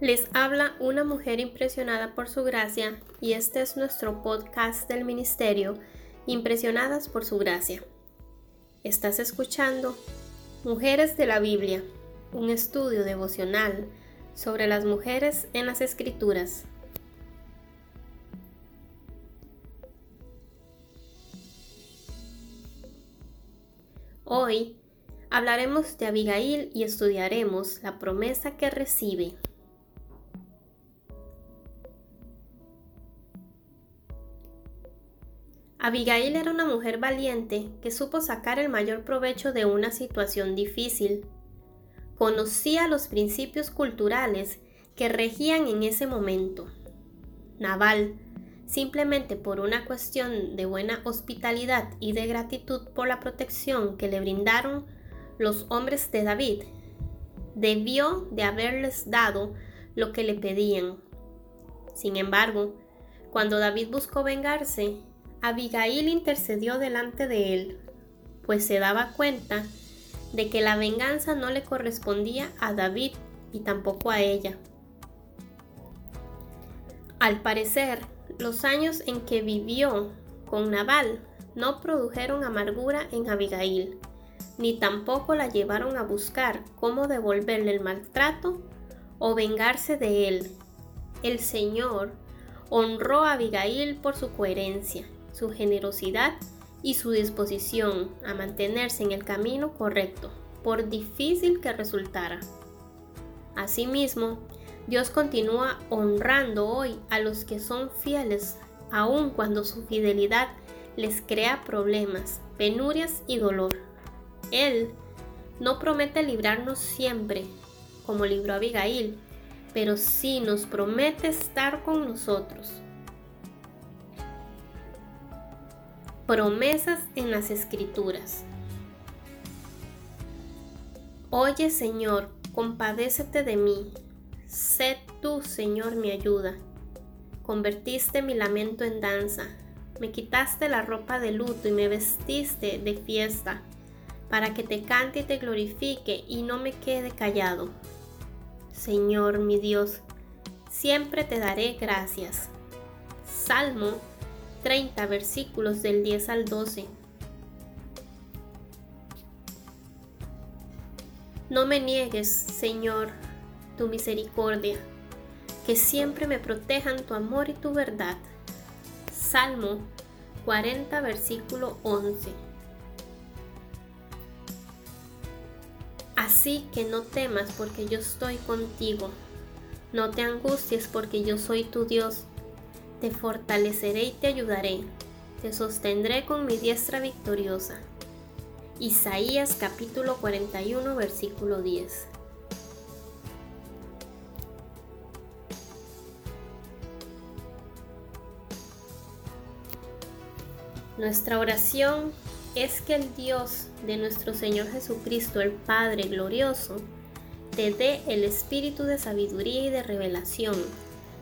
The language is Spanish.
Les habla una mujer impresionada por su gracia y este es nuestro podcast del ministerio, Impresionadas por su gracia. Estás escuchando Mujeres de la Biblia, un estudio devocional sobre las mujeres en las escrituras. Hoy hablaremos de Abigail y estudiaremos la promesa que recibe. Abigail era una mujer valiente que supo sacar el mayor provecho de una situación difícil. Conocía los principios culturales que regían en ese momento. Naval, simplemente por una cuestión de buena hospitalidad y de gratitud por la protección que le brindaron los hombres de David, debió de haberles dado lo que le pedían. Sin embargo, cuando David buscó vengarse, Abigail intercedió delante de él, pues se daba cuenta de que la venganza no le correspondía a David y tampoco a ella. Al parecer, los años en que vivió con Nabal no produjeron amargura en Abigail, ni tampoco la llevaron a buscar cómo devolverle el maltrato o vengarse de él. El Señor honró a Abigail por su coherencia su generosidad y su disposición a mantenerse en el camino correcto, por difícil que resultara. Asimismo, Dios continúa honrando hoy a los que son fieles, aun cuando su fidelidad les crea problemas, penurias y dolor. Él no promete librarnos siempre, como libró Abigail, pero sí nos promete estar con nosotros Promesas en las Escrituras. Oye Señor, compadécete de mí. Sé tú, Señor, mi ayuda. Convertiste mi lamento en danza. Me quitaste la ropa de luto y me vestiste de fiesta, para que te cante y te glorifique y no me quede callado. Señor mi Dios, siempre te daré gracias. Salmo 30 versículos del 10 al 12. No me niegues, Señor, tu misericordia, que siempre me protejan tu amor y tu verdad. Salmo 40 versículo 11. Así que no temas porque yo estoy contigo. No te angusties porque yo soy tu Dios te fortaleceré y te ayudaré, te sostendré con mi diestra victoriosa. Isaías capítulo 41 versículo 10. Nuestra oración es que el Dios de nuestro Señor Jesucristo, el Padre glorioso, te dé el espíritu de sabiduría y de revelación